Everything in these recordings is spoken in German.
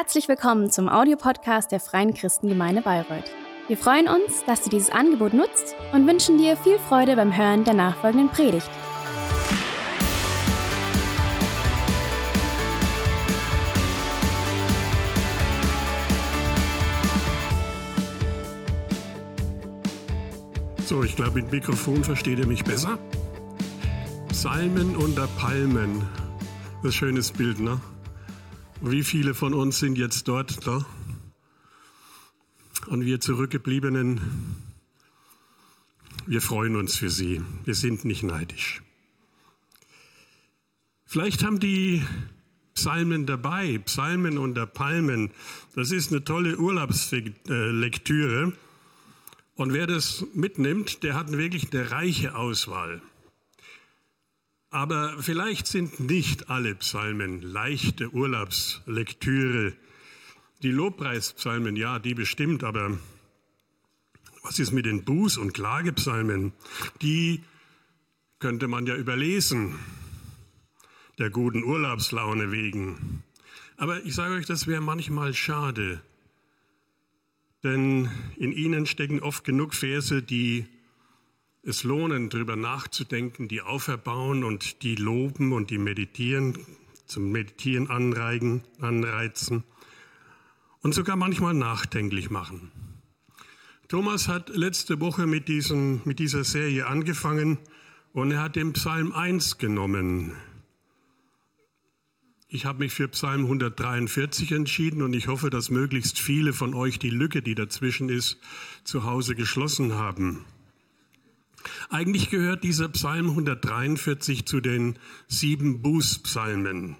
Herzlich willkommen zum Audiopodcast der Freien Christengemeinde Bayreuth. Wir freuen uns, dass du dieses Angebot nutzt und wünschen dir viel Freude beim Hören der nachfolgenden Predigt. So, ich glaube, mit Mikrofon versteht ihr mich besser. Psalmen unter Palmen. Das ist ein schönes Bild, ne? Wie viele von uns sind jetzt dort? Ne? Und wir Zurückgebliebenen, wir freuen uns für sie. Wir sind nicht neidisch. Vielleicht haben die Psalmen dabei, Psalmen unter Palmen. Das ist eine tolle Urlaubslektüre. Und wer das mitnimmt, der hat wirklich eine reiche Auswahl. Aber vielleicht sind nicht alle Psalmen leichte Urlaubslektüre. Die Lobpreispsalmen, ja, die bestimmt, aber was ist mit den Buß- und Klagepsalmen? Die könnte man ja überlesen, der guten Urlaubslaune wegen. Aber ich sage euch, das wäre manchmal schade, denn in ihnen stecken oft genug Verse, die es lohnen, darüber nachzudenken, die auferbauen und die loben und die meditieren, zum Meditieren anreigen, anreizen und sogar manchmal nachdenklich machen. Thomas hat letzte Woche mit, diesem, mit dieser Serie angefangen und er hat den Psalm 1 genommen. Ich habe mich für Psalm 143 entschieden und ich hoffe, dass möglichst viele von euch die Lücke, die dazwischen ist, zu Hause geschlossen haben. Eigentlich gehört dieser Psalm 143 zu den sieben Bußpsalmen.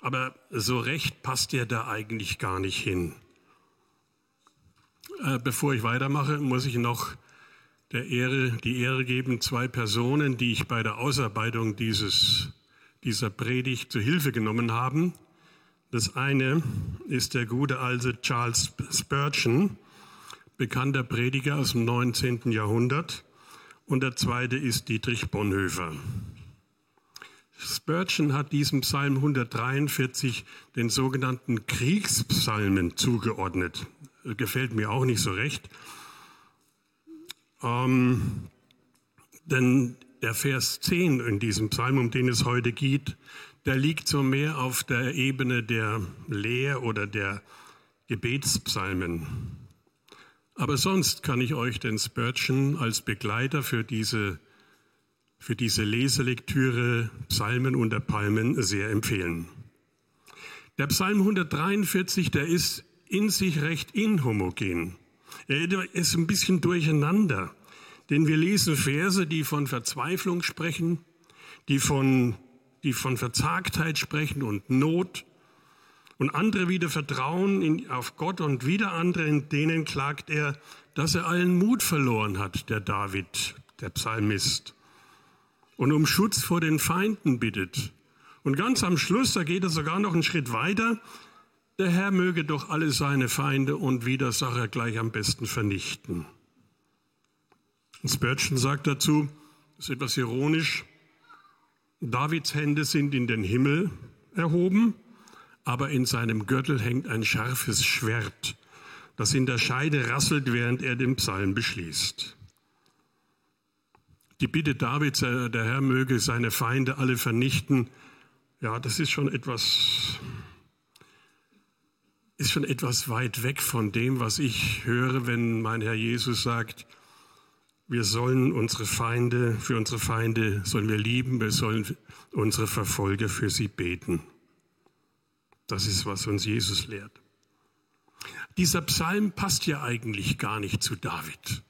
Aber so recht passt er da eigentlich gar nicht hin. Äh, bevor ich weitermache, muss ich noch der Ehre, die Ehre geben, zwei Personen, die ich bei der Ausarbeitung dieses, dieser Predigt zu Hilfe genommen haben. Das eine ist der gute alte Charles Spurgeon, bekannter Prediger aus dem 19. Jahrhundert und der zweite ist Dietrich Bonhoeffer. Spurgeon hat diesem Psalm 143 den sogenannten Kriegspsalmen zugeordnet. Gefällt mir auch nicht so recht. Ähm, denn der Vers 10 in diesem Psalm, um den es heute geht, der liegt so mehr auf der Ebene der Lehr- oder der Gebetspsalmen. Aber sonst kann ich euch den Spurgeon als Begleiter für diese, für diese Leselektüre Psalmen unter Palmen sehr empfehlen. Der Psalm 143, der ist in sich recht inhomogen. Er ist ein bisschen durcheinander, denn wir lesen Verse, die von Verzweiflung sprechen, die von, die von Verzagtheit sprechen und Not, und andere wieder vertrauen in, auf Gott und wieder andere, in denen klagt er, dass er allen Mut verloren hat, der David, der Psalmist. Und um Schutz vor den Feinden bittet. Und ganz am Schluss, da geht er sogar noch einen Schritt weiter, der Herr möge doch alle seine Feinde und Widersacher gleich am besten vernichten. Und Spurgeon sagt dazu, das ist etwas ironisch, Davids Hände sind in den Himmel erhoben aber in seinem Gürtel hängt ein scharfes Schwert, das in der Scheide rasselt, während er den Psalm beschließt. Die Bitte Davids, äh, der Herr möge seine Feinde alle vernichten, ja, das ist schon etwas, ist schon etwas weit weg von dem, was ich höre, wenn mein Herr Jesus sagt, wir sollen unsere Feinde, für unsere Feinde sollen wir lieben, wir sollen unsere Verfolger für sie beten. Das ist, was uns Jesus lehrt. Dieser Psalm passt ja eigentlich gar nicht zu David,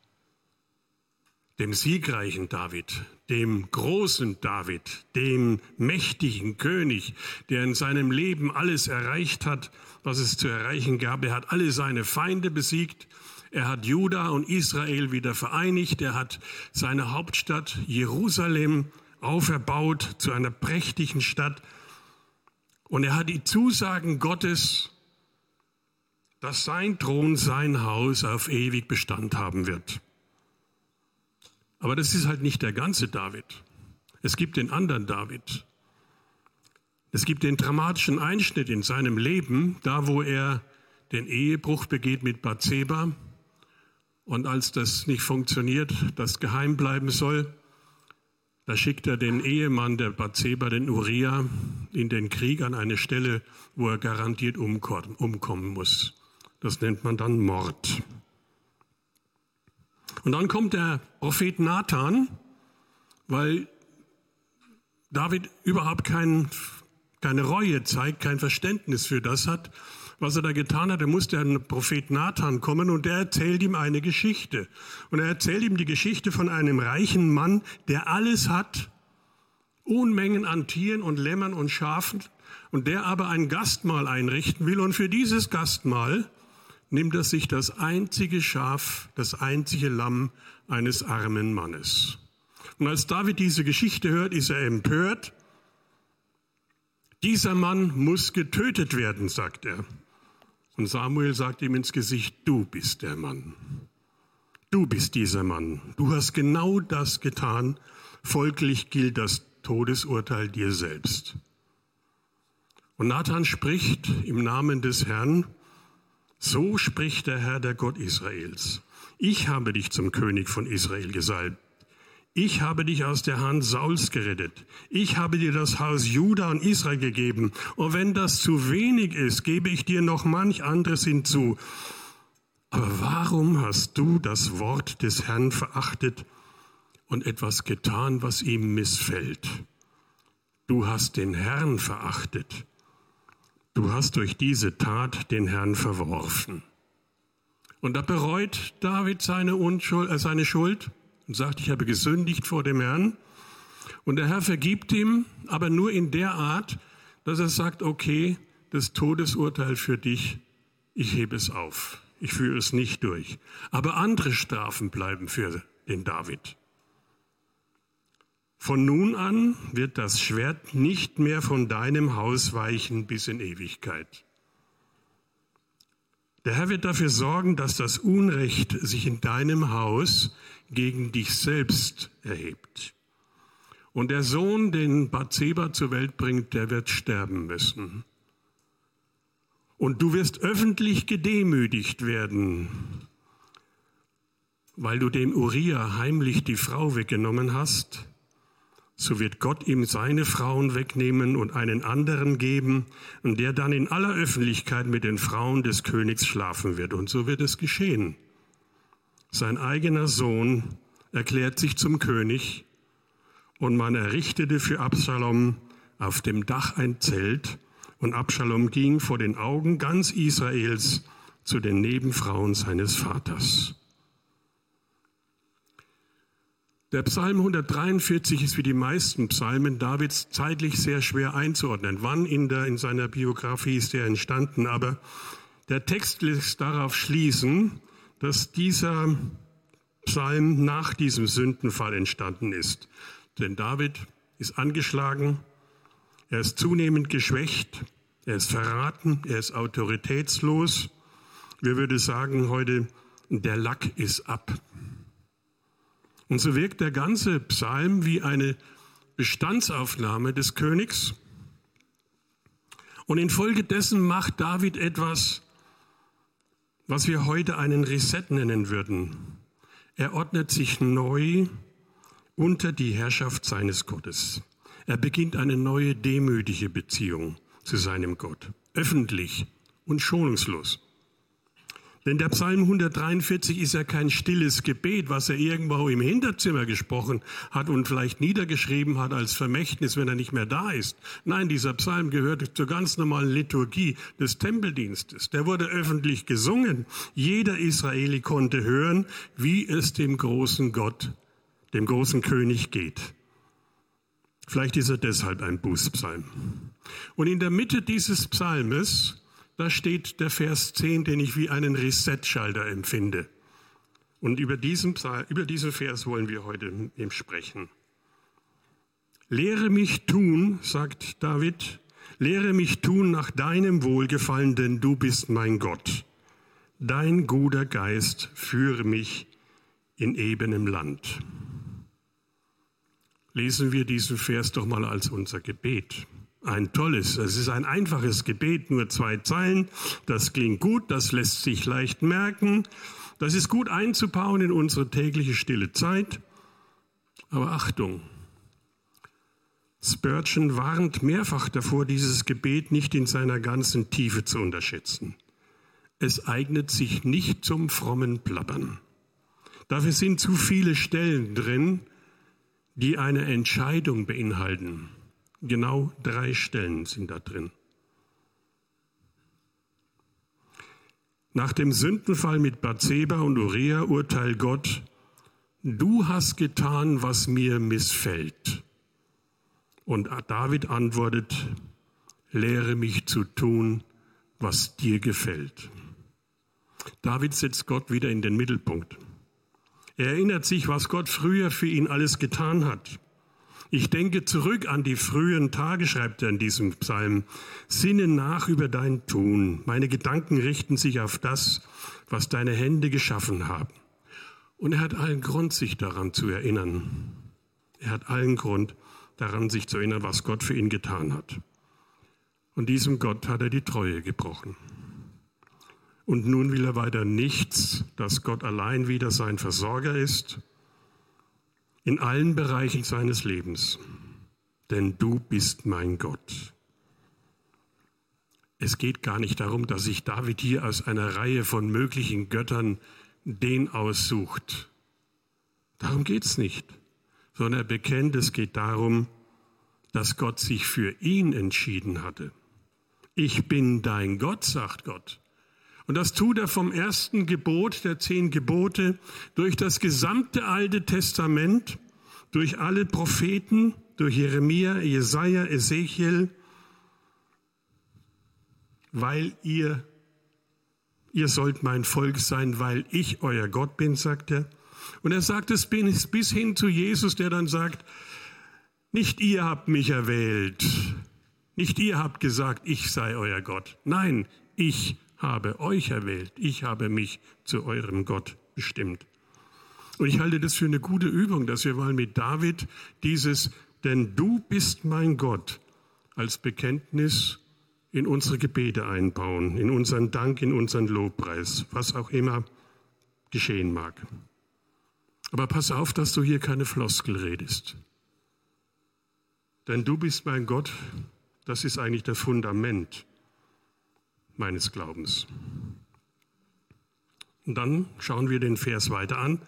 dem siegreichen David, dem großen David, dem mächtigen König, der in seinem Leben alles erreicht hat, was es zu erreichen gab. Er hat alle seine Feinde besiegt. Er hat Juda und Israel wieder vereinigt. Er hat seine Hauptstadt Jerusalem auferbaut zu einer prächtigen Stadt. Und er hat die Zusagen Gottes, dass sein Thron, sein Haus auf ewig Bestand haben wird. Aber das ist halt nicht der ganze David. Es gibt den anderen David. Es gibt den dramatischen Einschnitt in seinem Leben, da wo er den Ehebruch begeht mit Bathseba. Und als das nicht funktioniert, das geheim bleiben soll, da schickt er den Ehemann der Bathseba, den Uriah, in den Krieg an eine Stelle, wo er garantiert umkommen muss. Das nennt man dann Mord. Und dann kommt der Prophet Nathan, weil David überhaupt kein, keine Reue zeigt, kein Verständnis für das hat, was er da getan hat. Er musste der Prophet Nathan kommen und der erzählt ihm eine Geschichte. Und er erzählt ihm die Geschichte von einem reichen Mann, der alles hat, Unmengen an Tieren und Lämmern und Schafen, und der aber ein Gastmahl einrichten will. Und für dieses Gastmahl nimmt er sich das einzige Schaf, das einzige Lamm eines armen Mannes. Und als David diese Geschichte hört, ist er empört. Dieser Mann muss getötet werden, sagt er. Und Samuel sagt ihm ins Gesicht, du bist der Mann. Du bist dieser Mann. Du hast genau das getan. Folglich gilt das Todesurteil dir selbst. Und Nathan spricht im Namen des Herrn, so spricht der Herr, der Gott Israels. Ich habe dich zum König von Israel gesalbt ich habe dich aus der Hand Sauls gerettet. Ich habe dir das Haus Juda und Israel gegeben. Und wenn das zu wenig ist, gebe ich dir noch manch anderes hinzu. Aber warum hast du das Wort des Herrn verachtet und etwas getan, was ihm missfällt? Du hast den Herrn verachtet. Du hast durch diese Tat den Herrn verworfen. Und da bereut David seine, Unschuld, äh, seine Schuld und sagt, ich habe gesündigt vor dem Herrn. Und der Herr vergibt ihm, aber nur in der Art, dass er sagt, okay, das Todesurteil für dich, ich hebe es auf. Ich führe es nicht durch. Aber andere Strafen bleiben für den David. Von nun an wird das Schwert nicht mehr von deinem Haus weichen bis in Ewigkeit. Der Herr wird dafür sorgen, dass das Unrecht sich in deinem Haus gegen dich selbst erhebt. Und der Sohn, den Bathseba zur Welt bringt, der wird sterben müssen. Und du wirst öffentlich gedemütigt werden, weil du dem Uriah heimlich die Frau weggenommen hast so wird Gott ihm seine Frauen wegnehmen und einen anderen geben, und der dann in aller Öffentlichkeit mit den Frauen des Königs schlafen wird. Und so wird es geschehen. Sein eigener Sohn erklärt sich zum König, und man errichtete für Absalom auf dem Dach ein Zelt, und Absalom ging vor den Augen ganz Israels zu den Nebenfrauen seines Vaters. Der Psalm 143 ist wie die meisten Psalmen Davids zeitlich sehr schwer einzuordnen. Wann in, der, in seiner Biografie ist er entstanden? Aber der Text lässt darauf schließen, dass dieser Psalm nach diesem Sündenfall entstanden ist. Denn David ist angeschlagen, er ist zunehmend geschwächt, er ist verraten, er ist autoritätslos. Wir würden sagen heute, der Lack ist ab. Und so wirkt der ganze Psalm wie eine Bestandsaufnahme des Königs. Und infolgedessen macht David etwas, was wir heute einen Reset nennen würden. Er ordnet sich neu unter die Herrschaft seines Gottes. Er beginnt eine neue demütige Beziehung zu seinem Gott, öffentlich und schonungslos. Denn der Psalm 143 ist ja kein stilles Gebet, was er irgendwo im Hinterzimmer gesprochen hat und vielleicht niedergeschrieben hat als Vermächtnis, wenn er nicht mehr da ist. Nein, dieser Psalm gehört zur ganz normalen Liturgie des Tempeldienstes. Der wurde öffentlich gesungen. Jeder Israeli konnte hören, wie es dem großen Gott, dem großen König geht. Vielleicht ist er deshalb ein Bußpsalm. Und in der Mitte dieses Psalmes da steht der Vers 10, den ich wie einen Reset-Schalter empfinde. Und über diesen, über diesen Vers wollen wir heute sprechen. Lehre mich tun, sagt David, lehre mich tun nach deinem Wohlgefallen, denn du bist mein Gott. Dein guter Geist führe mich in ebenem Land. Lesen wir diesen Vers doch mal als unser Gebet. Ein tolles, es ist ein einfaches Gebet, nur zwei Zeilen. Das klingt gut, das lässt sich leicht merken. Das ist gut einzubauen in unsere tägliche stille Zeit. Aber Achtung, Spurgeon warnt mehrfach davor, dieses Gebet nicht in seiner ganzen Tiefe zu unterschätzen. Es eignet sich nicht zum frommen Plappern. Dafür sind zu viele Stellen drin, die eine Entscheidung beinhalten. Genau drei Stellen sind da drin. Nach dem Sündenfall mit Bathseba und Uriah urteilt Gott, du hast getan, was mir missfällt. Und David antwortet, lehre mich zu tun, was dir gefällt. David setzt Gott wieder in den Mittelpunkt. Er erinnert sich, was Gott früher für ihn alles getan hat. Ich denke zurück an die frühen Tage, schreibt er in diesem Psalm. Sinne nach über dein Tun. Meine Gedanken richten sich auf das, was deine Hände geschaffen haben. Und er hat allen Grund, sich daran zu erinnern. Er hat allen Grund, daran sich zu erinnern, was Gott für ihn getan hat. Und diesem Gott hat er die Treue gebrochen. Und nun will er weiter nichts, dass Gott allein wieder sein Versorger ist, in allen Bereichen seines Lebens. Denn du bist mein Gott. Es geht gar nicht darum, dass sich David hier aus einer Reihe von möglichen Göttern den aussucht. Darum geht es nicht sondern er bekennt, es geht darum, dass Gott sich für ihn entschieden hatte. Ich bin dein Gott, sagt Gott. Und das tut er vom ersten Gebot der zehn Gebote durch das gesamte Alte Testament, durch alle Propheten, durch Jeremia, Jesaja, Ezechiel, weil ihr, ihr sollt mein Volk sein, weil ich euer Gott bin, sagt er. Und er sagt es bis hin zu Jesus, der dann sagt, nicht ihr habt mich erwählt, nicht ihr habt gesagt, ich sei euer Gott. Nein, ich habe euch erwählt, ich habe mich zu eurem Gott bestimmt. Und ich halte das für eine gute Übung, dass wir mal mit David dieses, denn du bist mein Gott, als Bekenntnis in unsere Gebete einbauen, in unseren Dank, in unseren Lobpreis, was auch immer geschehen mag. Aber pass auf, dass du hier keine Floskel redest. Denn du bist mein Gott, das ist eigentlich das Fundament meines Glaubens. Und dann schauen wir den Vers weiter an.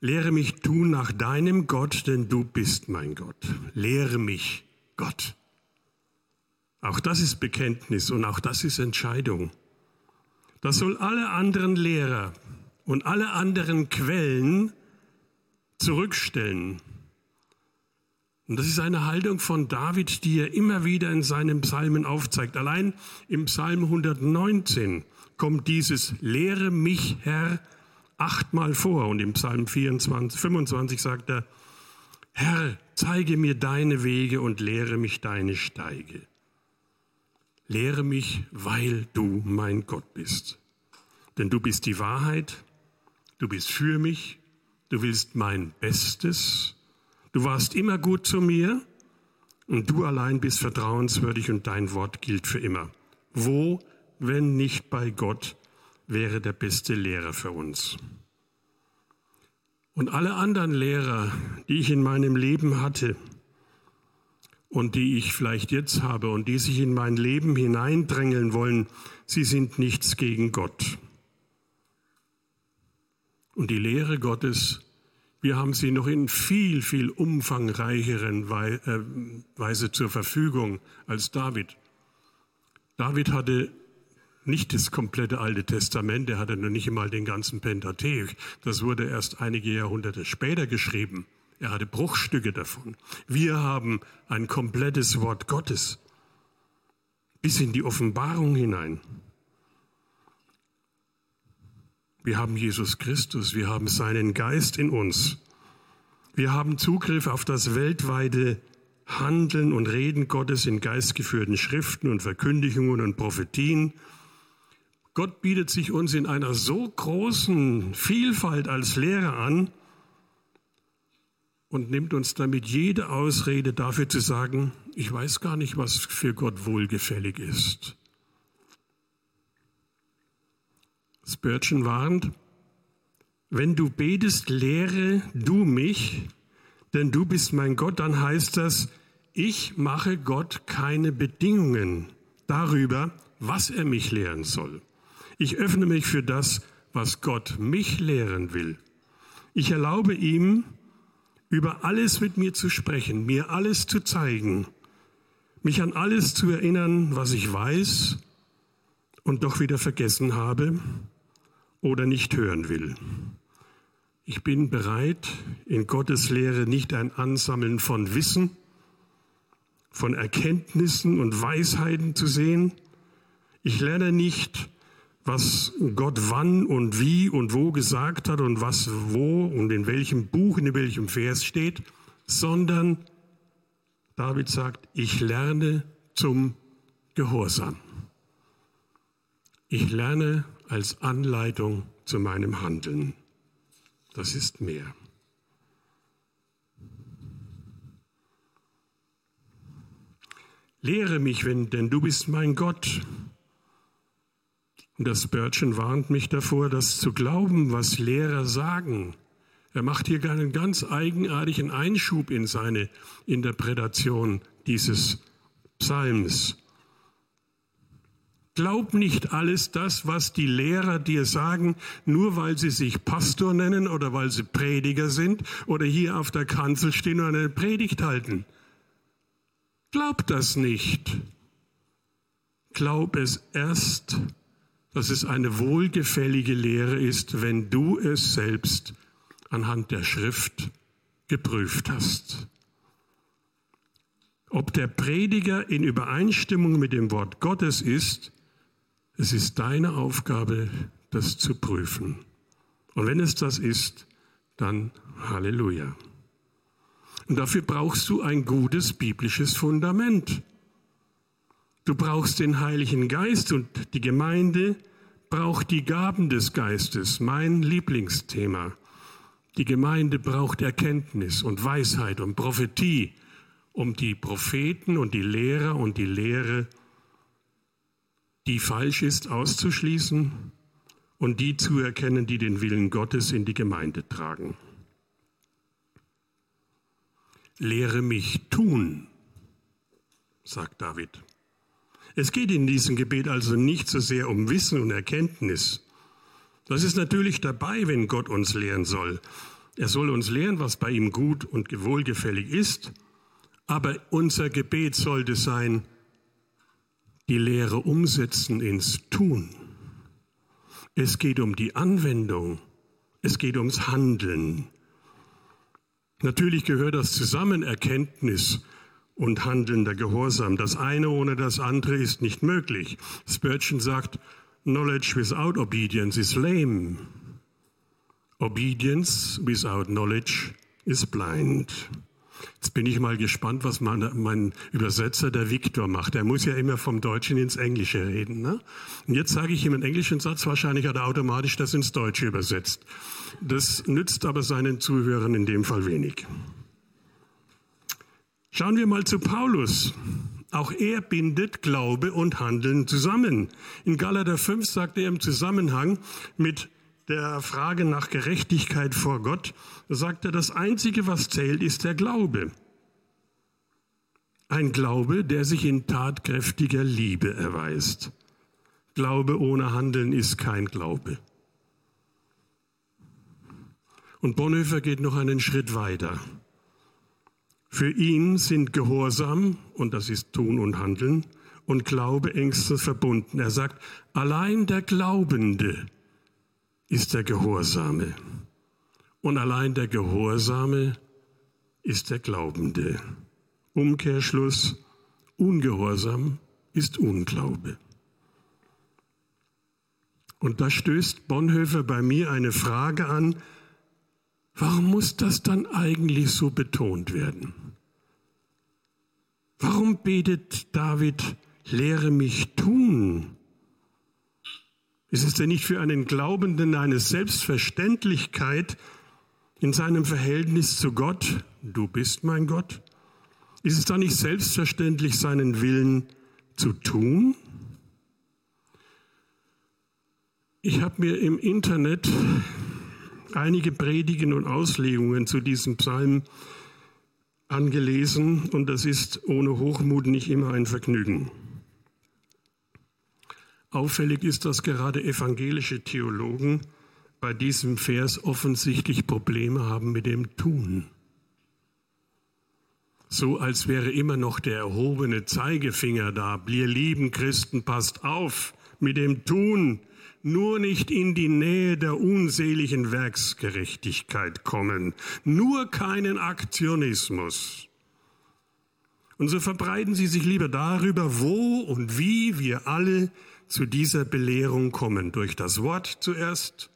Lehre mich tun nach deinem Gott, denn du bist mein Gott. Lehre mich, Gott. Auch das ist Bekenntnis und auch das ist Entscheidung. Das soll alle anderen Lehrer und alle anderen Quellen zurückstellen. Und das ist eine Haltung von David, die er immer wieder in seinen Psalmen aufzeigt. Allein im Psalm 119 kommt dieses Lehre mich, Herr, achtmal vor. Und im Psalm 24, 25 sagt er, Herr, zeige mir deine Wege und lehre mich deine Steige. Lehre mich, weil du mein Gott bist. Denn du bist die Wahrheit Du bist für mich, du willst mein Bestes, du warst immer gut zu mir und du allein bist vertrauenswürdig und dein Wort gilt für immer. Wo, wenn nicht bei Gott, wäre der beste Lehrer für uns? Und alle anderen Lehrer, die ich in meinem Leben hatte und die ich vielleicht jetzt habe und die sich in mein Leben hineindrängeln wollen, sie sind nichts gegen Gott. Und die Lehre Gottes, wir haben sie noch in viel, viel umfangreicheren äh, Weise zur Verfügung als David. David hatte nicht das komplette Alte Testament, er hatte noch nicht einmal den ganzen Pentateuch. Das wurde erst einige Jahrhunderte später geschrieben. Er hatte Bruchstücke davon. Wir haben ein komplettes Wort Gottes bis in die Offenbarung hinein. Wir haben Jesus Christus, wir haben seinen Geist in uns. Wir haben Zugriff auf das weltweite Handeln und Reden Gottes in geistgeführten Schriften und Verkündigungen und Prophetien. Gott bietet sich uns in einer so großen Vielfalt als Lehrer an. und nimmt uns damit jede Ausrede dafür zu sagen, ich weiß gar nicht, was für Gott wohlgefällig ist. Spurgeon warnt, wenn du betest, lehre du mich, denn du bist mein Gott, dann heißt das, ich mache Gott keine Bedingungen darüber, was er mich lehren soll. Ich öffne mich für das, was Gott mich lehren will. Ich erlaube ihm, über alles mit mir zu sprechen, mir alles zu zeigen, mich an alles zu erinnern, was ich weiß und doch wieder vergessen habe oder nicht hören will. Ich bin bereit, in Gottes Lehre nicht ein Ansammeln von Wissen, von Erkenntnissen und Weisheiten zu sehen. Ich lerne nicht, was Gott wann und wie und wo gesagt hat und was wo und in welchem Buch, in welchem Vers steht, sondern David sagt, ich lerne zum Gehorsam. Ich lerne als Anleitung zu meinem Handeln. Das ist mehr. Lehre mich, wenn, denn du bist mein Gott. Das Spurgeon warnt mich davor, das zu glauben, was Lehrer sagen. Er macht hier einen ganz eigenartigen Einschub in seine Interpretation dieses Psalms. Glaub nicht alles das, was die Lehrer dir sagen, nur weil sie sich Pastor nennen oder weil sie Prediger sind oder hier auf der Kanzel stehen und eine Predigt halten. Glaub das nicht. Glaub es erst, dass es eine wohlgefällige Lehre ist, wenn du es selbst anhand der Schrift geprüft hast. Ob der Prediger in Übereinstimmung mit dem Wort Gottes ist, es ist deine Aufgabe, das zu prüfen. Und wenn es das ist, dann Halleluja. Und dafür brauchst du ein gutes biblisches Fundament. Du brauchst den Heiligen Geist und die Gemeinde braucht die Gaben des Geistes, mein Lieblingsthema. Die Gemeinde braucht Erkenntnis und Weisheit und Prophetie, um die Propheten und die Lehrer und die Lehre, die falsch ist, auszuschließen und die zu erkennen, die den Willen Gottes in die Gemeinde tragen lehre mich tun, sagt David. Es geht in diesem Gebet also nicht so sehr um Wissen und Erkenntnis. Das ist natürlich dabei, wenn Gott uns lehren soll. Er soll uns lehren, was bei ihm gut und wohlgefällig ist, aber unser Gebet sollte sein, die Lehre umsetzen ins Tun. Es geht um die Anwendung, es geht ums Handeln. Natürlich gehört das zusammen, Erkenntnis und handelnder Gehorsam. Das eine ohne das andere ist nicht möglich. Spurgeon sagt, Knowledge without obedience is lame. Obedience without knowledge is blind. Jetzt bin ich mal gespannt, was mein, mein Übersetzer, der Viktor, macht. Er muss ja immer vom Deutschen ins Englische reden. Ne? Und jetzt sage ich ihm einen englischen Satz, wahrscheinlich hat er automatisch das ins Deutsche übersetzt. Das nützt aber seinen Zuhörern in dem Fall wenig. Schauen wir mal zu Paulus. Auch er bindet Glaube und Handeln zusammen. In Galater 5 sagt er im Zusammenhang mit der Frage nach Gerechtigkeit vor Gott, sagt er, das Einzige, was zählt, ist der Glaube. Ein Glaube, der sich in tatkräftiger Liebe erweist. Glaube ohne Handeln ist kein Glaube. Und Bonhoeffer geht noch einen Schritt weiter. Für ihn sind Gehorsam, und das ist Tun und Handeln, und Glaube engstens verbunden. Er sagt, allein der Glaubende ist der Gehorsame. Und allein der Gehorsame ist der Glaubende. Umkehrschluss, Ungehorsam ist Unglaube. Und da stößt Bonhoeffer bei mir eine Frage an, warum muss das dann eigentlich so betont werden? Warum betet David, lehre mich tun? Ist es denn nicht für einen Glaubenden eine Selbstverständlichkeit, in seinem Verhältnis zu Gott, du bist mein Gott? Ist es dann nicht selbstverständlich, seinen Willen zu tun? Ich habe mir im Internet einige Predigen und Auslegungen zu diesem Psalm angelesen und das ist ohne Hochmut nicht immer ein Vergnügen. Auffällig ist, dass gerade evangelische Theologen bei diesem Vers offensichtlich Probleme haben mit dem Tun. So als wäre immer noch der erhobene Zeigefinger da. Ihr lieben Christen, passt auf mit dem Tun, nur nicht in die Nähe der unseligen Werksgerechtigkeit kommen, nur keinen Aktionismus. Und so verbreiten Sie sich lieber darüber, wo und wie wir alle zu dieser Belehrung kommen. Durch das Wort zuerst,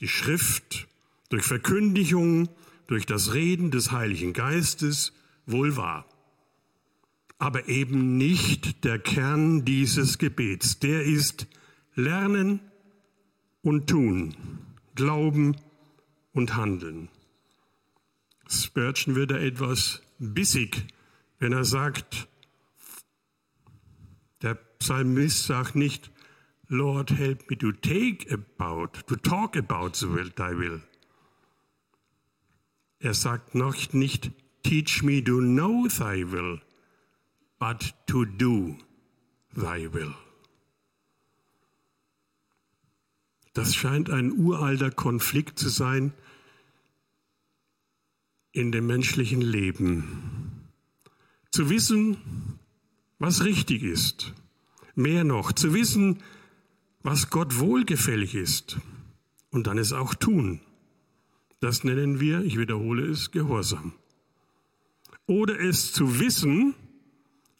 die Schrift, durch Verkündigung, durch das Reden des Heiligen Geistes, wohl wahr. Aber eben nicht der Kern dieses Gebets. Der ist Lernen und Tun, Glauben und Handeln. Spurgeon wird da etwas bissig, wenn er sagt, Psalmist sagt nicht, Lord, help me to take about, to talk about the will, thy will. Er sagt noch nicht, teach me to know thy will, but to do thy will. Das scheint ein uralter Konflikt zu sein in dem menschlichen Leben. Zu wissen, was richtig ist. Mehr noch, zu wissen, was Gott wohlgefällig ist. Und dann es auch tun. Das nennen wir, ich wiederhole es, Gehorsam. Oder es zu wissen,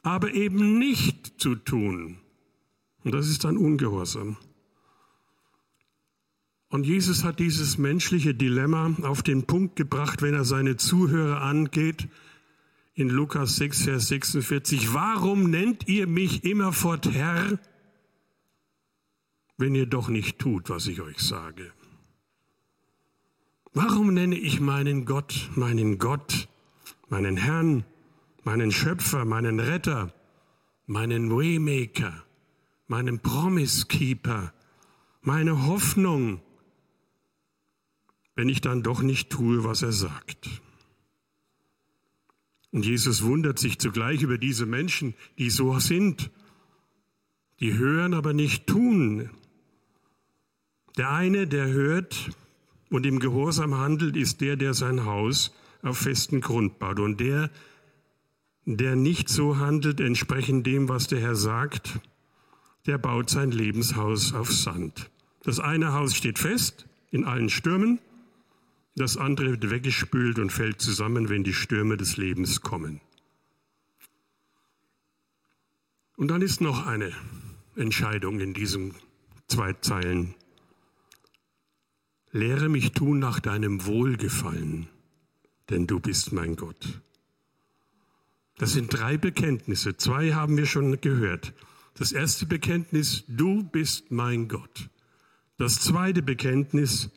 aber eben nicht zu tun. Und das ist dann Ungehorsam. Und Jesus hat dieses menschliche Dilemma auf den Punkt gebracht, wenn er seine Zuhörer angeht, in Lukas 6, Vers 46. Warum nennt ihr mich immerfort Herr, wenn ihr doch nicht tut, was ich euch sage? Warum nenne ich meinen Gott, meinen Gott, meinen Herrn, meinen Schöpfer, meinen Retter, meinen Waymaker, meinen Promise Keeper, meine Hoffnung, wenn ich dann doch nicht tue, was er sagt. Und Jesus wundert sich zugleich über diese Menschen, die so sind, die hören, aber nicht tun. Der eine, der hört und im Gehorsam handelt, ist der, der sein Haus auf festen Grund baut. Und der, der nicht so handelt, entsprechend dem, was der Herr sagt, der baut sein Lebenshaus auf Sand. Das eine Haus steht fest in allen Stürmen, das andere wird weggespült und fällt zusammen, wenn die Stürme des Lebens kommen. Und dann ist noch eine Entscheidung in diesen zwei Zeilen. Lehre mich tun nach deinem Wohlgefallen, denn du bist mein Gott. Das sind drei Bekenntnisse. Zwei haben wir schon gehört. Das erste Bekenntnis, du bist mein Gott. Das zweite Bekenntnis,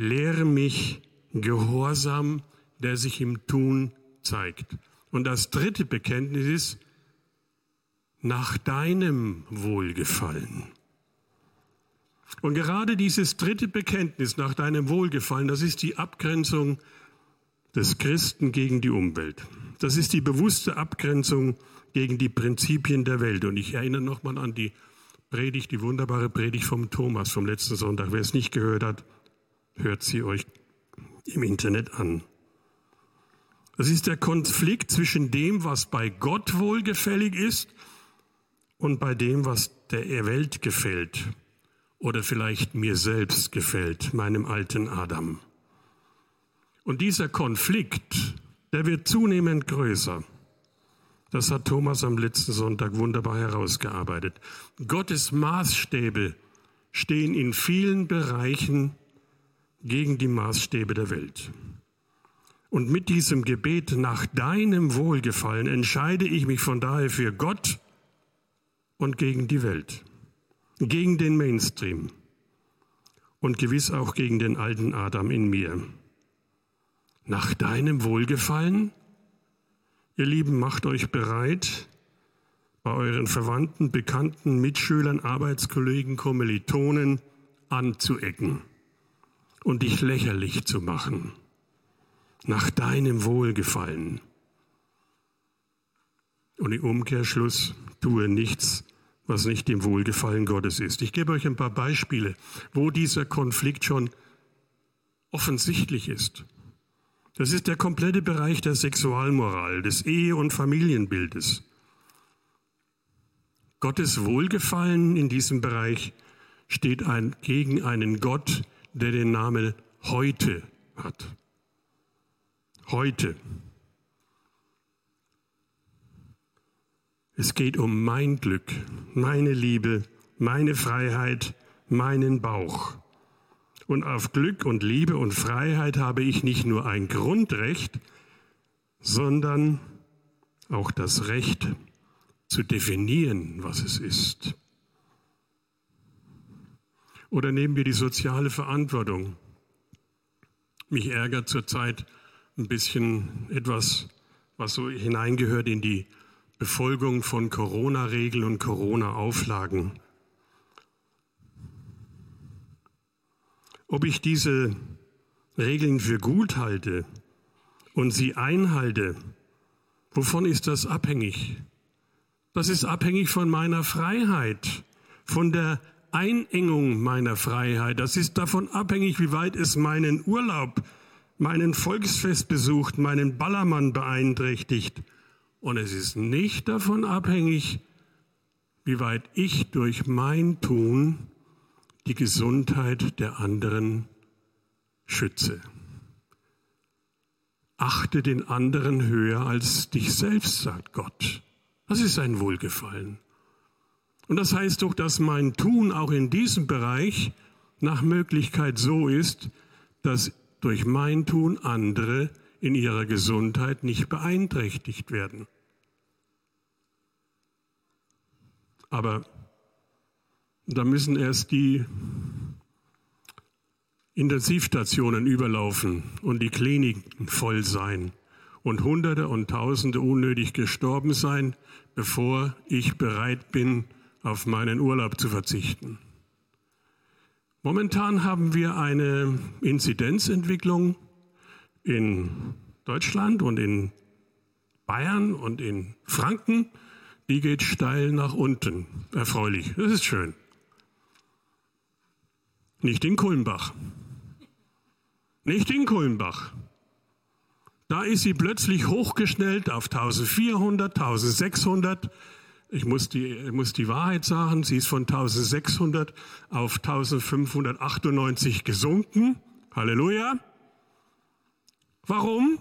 lehre mich Gehorsam, der sich im Tun zeigt. Und das dritte Bekenntnis ist, nach deinem Wohlgefallen. Und gerade dieses dritte Bekenntnis nach deinem Wohlgefallen, das ist die Abgrenzung des Christen gegen die Umwelt. Das ist die bewusste Abgrenzung gegen die Prinzipien der Welt. Und ich erinnere nochmal an die Predigt, die wunderbare Predigt vom Thomas vom letzten Sonntag. Wer es nicht gehört hat, hört sie euch im Internet an. Das ist der Konflikt zwischen dem, was bei Gott wohlgefällig ist und bei dem, was der Welt gefällt oder vielleicht mir selbst gefällt, meinem alten Adam. Und dieser Konflikt, der wird zunehmend größer. Das hat Thomas am letzten Sonntag wunderbar herausgearbeitet. Gottes Maßstäbe stehen in vielen Bereichen gegen die Maßstäbe der Welt. Und mit diesem Gebet nach deinem Wohlgefallen entscheide ich mich von daher für Gott und gegen die Welt, gegen den Mainstream und gewiss auch gegen den alten Adam in mir. nach deinem Wohlgefallen? Ihr Lieben, macht euch bereit, bei euren Verwandten, Bekannten, Mitschülern, Arbeitskollegen, Kommilitonen anzuecken und dich lächerlich zu machen. Nach deinem Wohlgefallen. Und im Umkehrschluss tue nichts, was nicht dem Wohlgefallen Gottes ist. Ich gebe euch ein paar Beispiele, wo dieser Konflikt schon offensichtlich ist. Das ist der komplette Bereich der Sexualmoral, des Ehe- und Familienbildes. Gottes Wohlgefallen in diesem Bereich steht ein, gegen einen Gott, der den Namen heute hat. Heute. Es geht um mein Glück, meine Liebe, meine Freiheit, meinen Bauch. Und auf Glück und Liebe und Freiheit habe ich nicht nur ein Grundrecht, sondern auch das Recht zu definieren, was es ist. Oder nehmen wir die soziale Verantwortung. Mich ärgert zurzeit ein bisschen etwas, was so hineingehört in die Befolgung von Corona-Regeln und Corona-Auflagen. Ob ich diese Regeln für gut halte und sie einhalte, wovon ist das abhängig? Das ist abhängig von meiner Freiheit, von der Einengung meiner Freiheit. Das ist davon abhängig, wie weit es meinen Urlaub, meinen Volksfestbesuch, meinen Ballermann beeinträchtigt und es ist nicht davon abhängig, wie weit ich durch mein Tun die Gesundheit der anderen schütze. Achte den anderen höher als dich selbst, sagt Gott. Das ist ein Wohlgefallen. Und das heißt doch, dass mein Tun auch in diesem Bereich nach Möglichkeit so ist, dass durch mein Tun andere in ihrer Gesundheit nicht beeinträchtigt werden. Aber da müssen erst die Intensivstationen überlaufen und die Kliniken voll sein und Hunderte und Tausende unnötig gestorben sein, bevor ich bereit bin, auf meinen Urlaub zu verzichten. Momentan haben wir eine Inzidenzentwicklung in Deutschland und in Bayern und in Franken, die geht steil nach unten. Erfreulich, das ist schön. Nicht in Kulmbach. Nicht in Kulmbach. Da ist sie plötzlich hochgeschnellt auf 1400, 1600. Ich muss die, ich muss die Wahrheit sagen, sie ist von 1600 auf 1598 gesunken. Halleluja. Warum?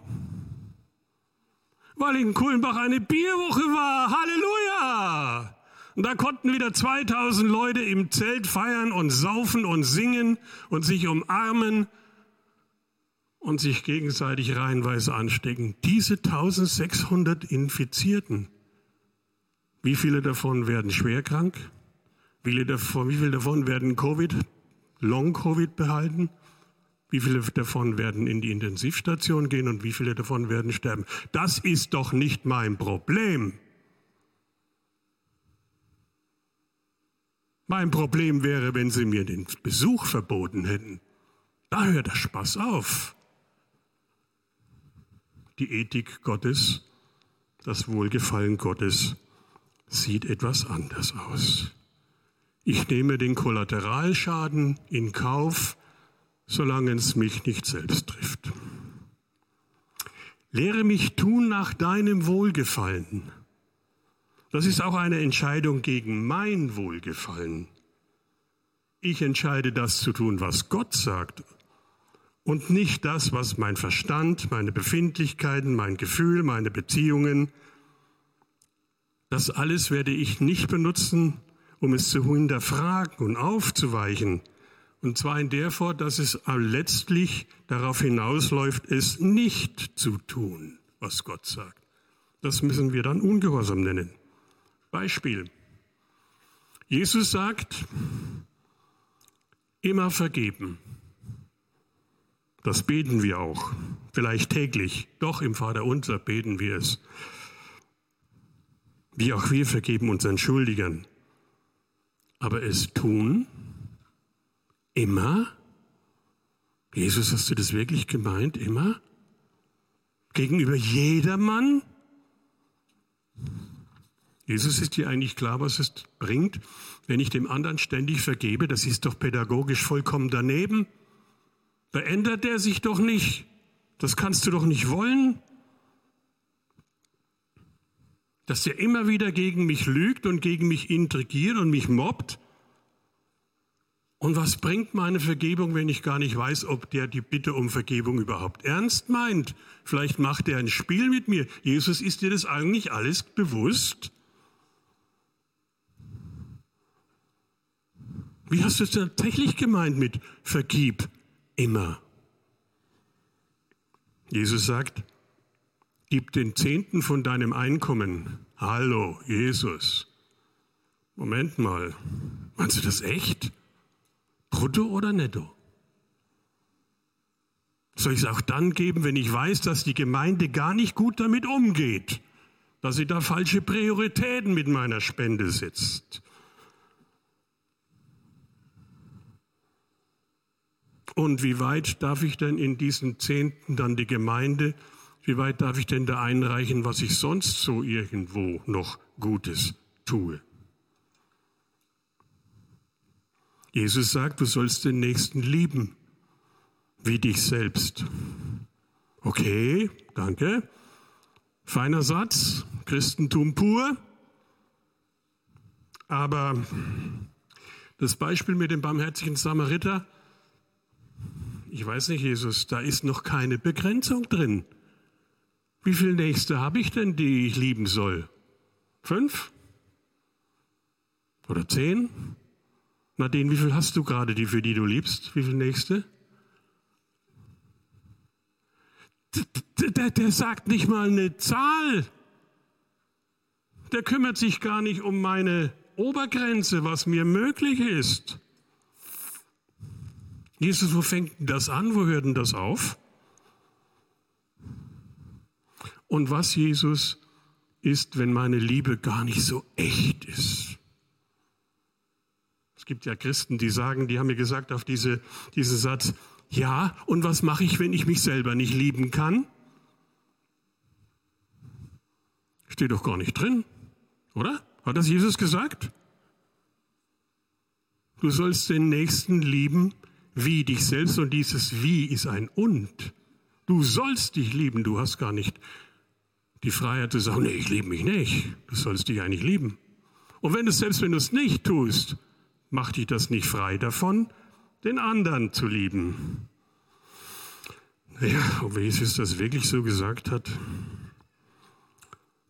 Weil in Kulmbach eine Bierwoche war. Halleluja! Und da konnten wieder 2000 Leute im Zelt feiern und saufen und singen und sich umarmen und sich gegenseitig reihenweise anstecken. Diese 1600 Infizierten, wie viele davon werden schwerkrank? Wie viele davon, wie viele davon werden Covid, Long-Covid behalten? Wie viele davon werden in die Intensivstation gehen und wie viele davon werden sterben? Das ist doch nicht mein Problem. Mein Problem wäre, wenn Sie mir den Besuch verboten hätten. Da hört der Spaß auf. Die Ethik Gottes, das Wohlgefallen Gottes sieht etwas anders aus. Ich nehme den Kollateralschaden in Kauf, solange es mich nicht selbst trifft. Lehre mich tun nach deinem Wohlgefallen. Das ist auch eine Entscheidung gegen mein Wohlgefallen. Ich entscheide das zu tun, was Gott sagt und nicht das, was mein Verstand, meine Befindlichkeiten, mein Gefühl, meine Beziehungen, das alles werde ich nicht benutzen, um es zu hinterfragen und aufzuweichen, und zwar in der Form, dass es letztlich darauf hinausläuft, es nicht zu tun, was Gott sagt. Das müssen wir dann Ungehorsam nennen. Beispiel. Jesus sagt, immer vergeben. Das beten wir auch. vielleicht täglich, doch im Vater unser beten wir es. Wie auch wir vergeben unseren Schuldigern. Aber es tun immer? Jesus, hast du das wirklich gemeint? Immer? Gegenüber jedermann? Jesus ist dir eigentlich klar, was es bringt, wenn ich dem anderen ständig vergebe. Das ist doch pädagogisch vollkommen daneben. Da ändert er sich doch nicht. Das kannst du doch nicht wollen. Dass er immer wieder gegen mich lügt und gegen mich intrigiert und mich mobbt. Und was bringt meine Vergebung, wenn ich gar nicht weiß, ob der die Bitte um Vergebung überhaupt ernst meint? Vielleicht macht er ein Spiel mit mir. Jesus, ist dir das eigentlich alles bewusst? Wie hast du es tatsächlich gemeint mit vergib immer? Jesus sagt, gib den Zehnten von deinem Einkommen. Hallo, Jesus. Moment mal, meinst du das echt? Brutto oder netto? Soll ich es auch dann geben, wenn ich weiß, dass die Gemeinde gar nicht gut damit umgeht, dass sie da falsche Prioritäten mit meiner Spende setzt? Und wie weit darf ich denn in diesen Zehnten dann die Gemeinde, wie weit darf ich denn da einreichen, was ich sonst so irgendwo noch Gutes tue? Jesus sagt, du sollst den Nächsten lieben, wie dich selbst. Okay, danke. Feiner Satz, Christentum pur. Aber das Beispiel mit dem barmherzigen Samariter, ich weiß nicht, Jesus, da ist noch keine Begrenzung drin. Wie viele Nächste habe ich denn, die ich lieben soll? Fünf? Oder zehn? Nadine, wie viel hast du gerade, die für die du liebst? Wie viele Nächste? Der, der, der sagt nicht mal eine Zahl. Der kümmert sich gar nicht um meine Obergrenze, was mir möglich ist. Jesus, wo fängt das an? Wo hört denn das auf? Und was, Jesus, ist, wenn meine Liebe gar nicht so echt ist? Es gibt ja Christen, die sagen, die haben mir gesagt auf diese, diesen Satz, ja, und was mache ich, wenn ich mich selber nicht lieben kann? Steht doch gar nicht drin, oder? Hat das Jesus gesagt? Du sollst den Nächsten lieben, wie dich selbst und dieses Wie ist ein Und. Du sollst dich lieben, du hast gar nicht die Freiheit zu sagen, nee, ich liebe mich nicht. Du sollst dich eigentlich lieben. Und wenn du selbst wenn du es nicht tust, macht dich das nicht frei davon, den anderen zu lieben. Ja, ob Jesus das wirklich so gesagt hat.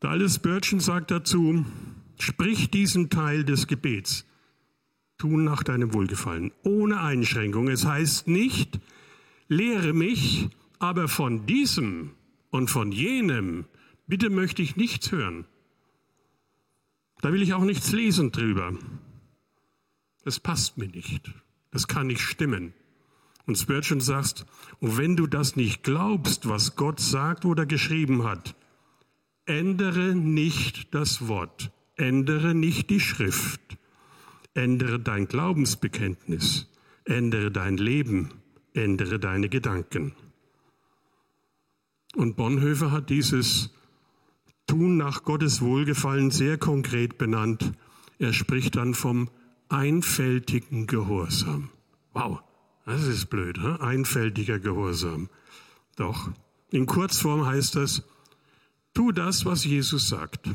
Der alte Spurgeon sagt dazu, sprich diesen Teil des Gebets tun nach deinem Wohlgefallen, ohne Einschränkung. Es heißt nicht, lehre mich, aber von diesem und von jenem, bitte möchte ich nichts hören. Da will ich auch nichts lesen drüber. Das passt mir nicht. Das kann nicht stimmen. Und Spurgeon sagt, und wenn du das nicht glaubst, was Gott sagt oder geschrieben hat, ändere nicht das Wort, ändere nicht die Schrift, Ändere dein Glaubensbekenntnis, ändere dein Leben, ändere deine Gedanken. Und Bonhoeffer hat dieses Tun nach Gottes Wohlgefallen sehr konkret benannt. Er spricht dann vom einfältigen Gehorsam. Wow, das ist blöd, he? einfältiger Gehorsam. Doch, in Kurzform heißt das, tu das, was Jesus sagt.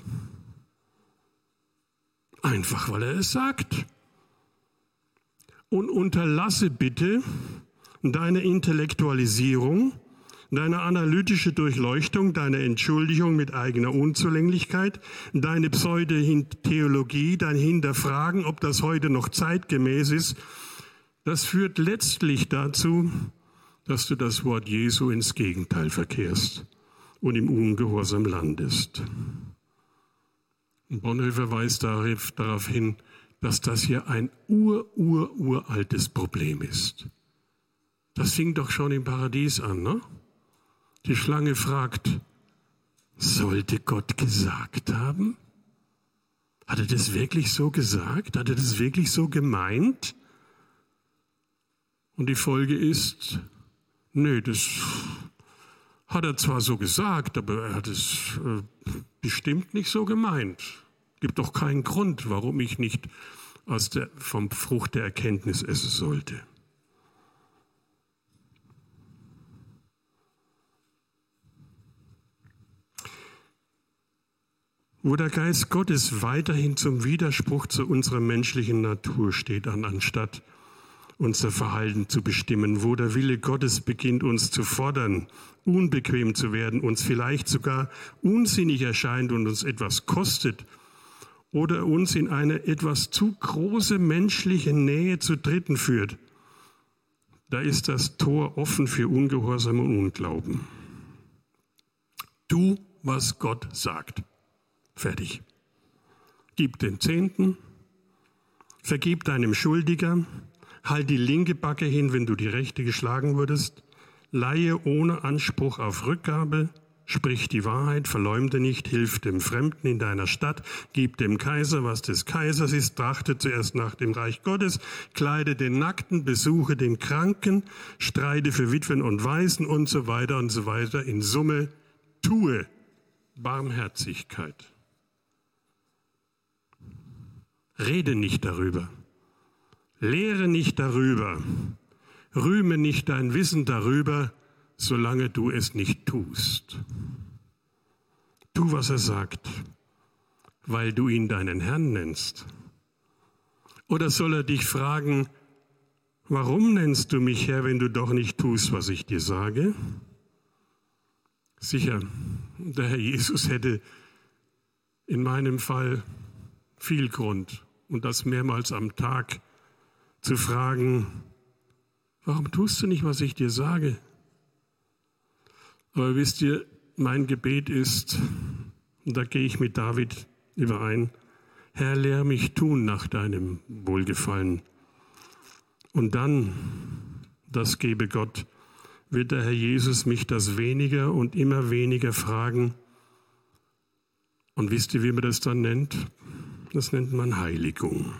Einfach weil er es sagt. Und unterlasse bitte deine Intellektualisierung, deine analytische Durchleuchtung, deine Entschuldigung mit eigener Unzulänglichkeit, deine Pseudo-Theologie, dein Hinterfragen, ob das heute noch zeitgemäß ist. Das führt letztlich dazu, dass du das Wort Jesu ins Gegenteil verkehrst und im Ungehorsam landest. Bonhoeffer weist darauf hin, dass das hier ein ur, ur, uraltes Problem ist. Das fing doch schon im Paradies an, ne? Die Schlange fragt, sollte Gott gesagt haben? Hat er das wirklich so gesagt? Hat er das wirklich so gemeint? Und die Folge ist, nö, das hat er zwar so gesagt, aber er hat es äh, bestimmt nicht so gemeint. Gibt doch keinen Grund, warum ich nicht aus der, vom Frucht der Erkenntnis essen sollte. Wo der Geist Gottes weiterhin zum Widerspruch zu unserer menschlichen Natur steht, anstatt unser Verhalten zu bestimmen, wo der Wille Gottes beginnt, uns zu fordern, unbequem zu werden, uns vielleicht sogar unsinnig erscheint und uns etwas kostet oder uns in eine etwas zu große menschliche Nähe zu Dritten führt, da ist das Tor offen für Ungehorsam und Unglauben. Tu, was Gott sagt. Fertig. Gib den Zehnten, vergib deinem Schuldiger, halt die linke Backe hin, wenn du die rechte geschlagen wurdest, leihe ohne Anspruch auf Rückgabe, sprich die Wahrheit, verleumde nicht, hilf dem Fremden in deiner Stadt, gib dem Kaiser, was des Kaisers ist, trachte zuerst nach dem Reich Gottes, kleide den Nackten, besuche den Kranken, streite für Witwen und Waisen und so weiter und so weiter. In Summe tue Barmherzigkeit. Rede nicht darüber. Lehre nicht darüber. Rühme nicht dein Wissen darüber, solange du es nicht tust. Tu, was er sagt, weil du ihn deinen Herrn nennst. Oder soll er dich fragen, warum nennst du mich Herr, wenn du doch nicht tust, was ich dir sage? Sicher, der Herr Jesus hätte in meinem Fall viel Grund, und das mehrmals am Tag, zu fragen, warum tust du nicht, was ich dir sage? Aber wisst ihr, mein Gebet ist, und da gehe ich mit David überein, Herr, lehr mich tun nach deinem Wohlgefallen. Und dann, das gebe Gott, wird der Herr Jesus mich das weniger und immer weniger fragen. Und wisst ihr, wie man das dann nennt? Das nennt man Heiligung.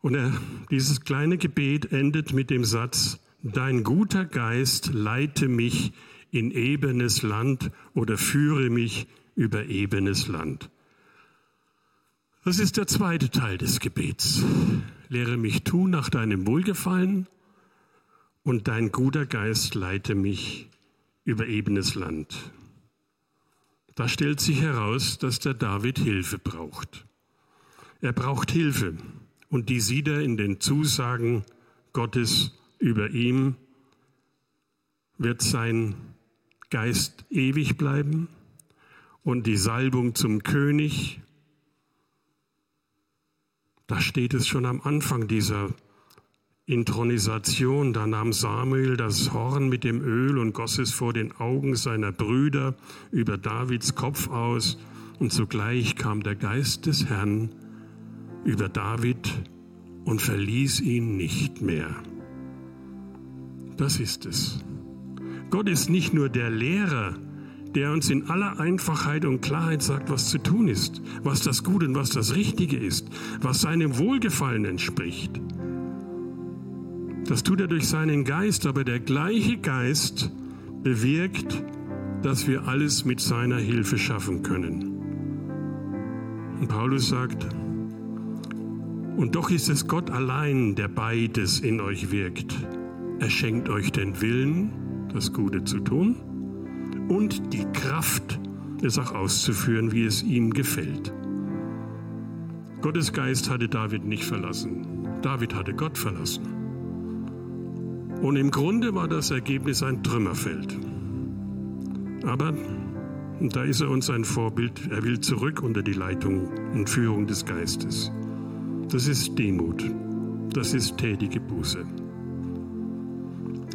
Und er, dieses kleine Gebet endet mit dem Satz, Dein guter Geist leite mich in ebenes Land oder führe mich über ebenes Land. Das ist der zweite Teil des Gebets. Lehre mich tun nach deinem Wohlgefallen und dein guter Geist leite mich über ebenes Land. Da stellt sich heraus, dass der David Hilfe braucht. Er braucht Hilfe und die sieht er in den Zusagen Gottes über ihm. Wird sein Geist ewig bleiben und die Salbung zum König. Da steht es schon am Anfang dieser Intronisation, da nahm Samuel das Horn mit dem Öl und goss es vor den Augen seiner Brüder über Davids Kopf aus, und sogleich kam der Geist des Herrn über David und verließ ihn nicht mehr. Das ist es. Gott ist nicht nur der Lehrer, der uns in aller Einfachheit und Klarheit sagt, was zu tun ist, was das Gute und was das Richtige ist, was seinem Wohlgefallen entspricht. Das tut er durch seinen Geist, aber der gleiche Geist bewirkt, dass wir alles mit seiner Hilfe schaffen können. Und Paulus sagt, und doch ist es Gott allein, der beides in euch wirkt. Er schenkt euch den Willen, das Gute zu tun, und die Kraft, es auch auszuführen, wie es ihm gefällt. Gottes Geist hatte David nicht verlassen. David hatte Gott verlassen. Und im Grunde war das Ergebnis ein Trümmerfeld. Aber da ist er uns ein Vorbild. Er will zurück unter die Leitung und Führung des Geistes. Das ist Demut. Das ist tätige Buße.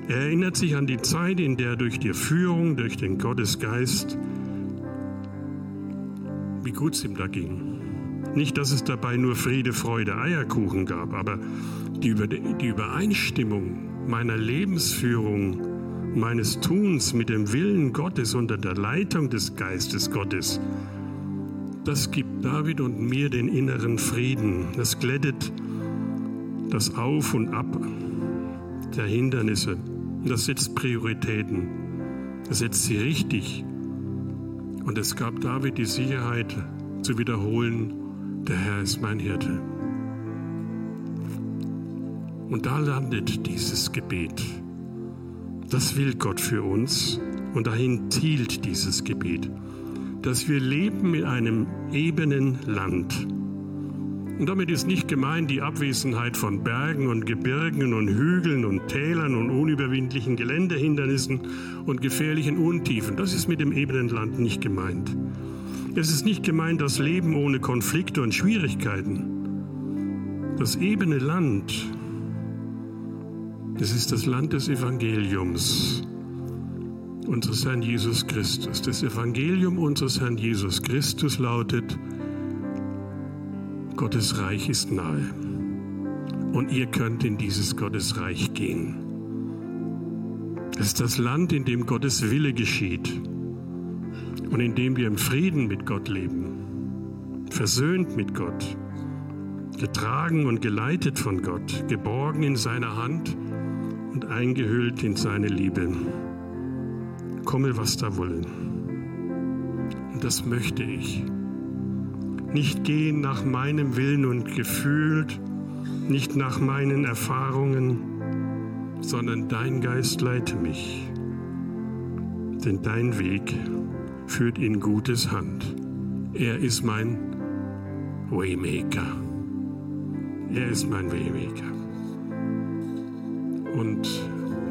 Er erinnert sich an die Zeit, in der durch die Führung, durch den Gottesgeist, wie gut es ihm da ging. Nicht, dass es dabei nur Friede, Freude, Eierkuchen gab, aber die, Übereinstimmung meiner Lebensführung, meines Tuns mit dem Willen Gottes unter der Leitung des Geistes Gottes, das gibt David und mir den inneren Frieden. Das glättet das Auf und Ab der Hindernisse. Das setzt Prioritäten. Das setzt sie richtig. Und es gab David die Sicherheit zu wiederholen, der Herr ist mein Hirte. Und da landet dieses Gebet. Das will Gott für uns und dahin zielt dieses Gebet, dass wir leben in einem ebenen Land. Und damit ist nicht gemeint die Abwesenheit von Bergen und Gebirgen und Hügeln und Tälern und unüberwindlichen Geländehindernissen und gefährlichen Untiefen. Das ist mit dem ebenen Land nicht gemeint. Es ist nicht gemeint das Leben ohne Konflikte und Schwierigkeiten. Das ebene Land es ist das Land des Evangeliums unseres Herrn Jesus Christus. Das Evangelium unseres Herrn Jesus Christus lautet, Gottes Reich ist nahe und ihr könnt in dieses Gottes Reich gehen. Es ist das Land, in dem Gottes Wille geschieht und in dem wir im Frieden mit Gott leben, versöhnt mit Gott, getragen und geleitet von Gott, geborgen in seiner Hand und eingehüllt in seine Liebe. Komme, was da wolle. Und das möchte ich. Nicht gehen nach meinem Willen und Gefühl, nicht nach meinen Erfahrungen, sondern dein Geist leite mich. Denn dein Weg führt in Gutes Hand. Er ist mein Waymaker. Er ist mein Waymaker. Und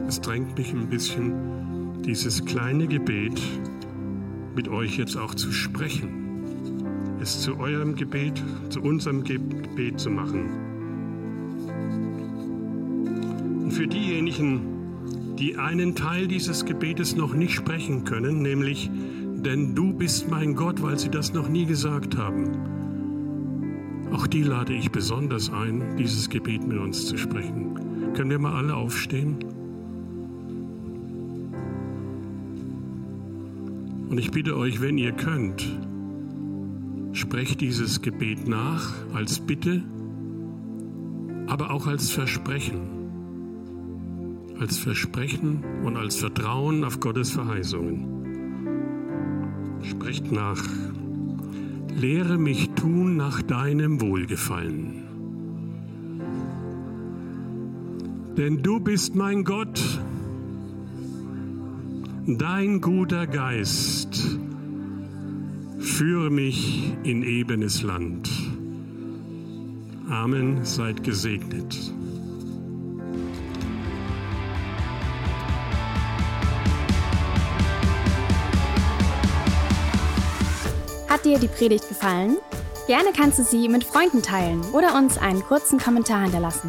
es drängt mich ein bisschen, dieses kleine Gebet mit euch jetzt auch zu sprechen. Es zu eurem Gebet, zu unserem Gebet zu machen. Und für diejenigen, die einen Teil dieses Gebetes noch nicht sprechen können, nämlich, denn du bist mein Gott, weil sie das noch nie gesagt haben. Auch die lade ich besonders ein, dieses Gebet mit uns zu sprechen. Können wir mal alle aufstehen? Und ich bitte euch, wenn ihr könnt, sprecht dieses Gebet nach als Bitte, aber auch als Versprechen. Als Versprechen und als Vertrauen auf Gottes Verheißungen. Sprecht nach. Lehre mich tun nach deinem Wohlgefallen. Denn du bist mein Gott, dein guter Geist, führe mich in ebenes Land. Amen, seid gesegnet. Hat dir die Predigt gefallen? Gerne kannst du sie mit Freunden teilen oder uns einen kurzen Kommentar hinterlassen.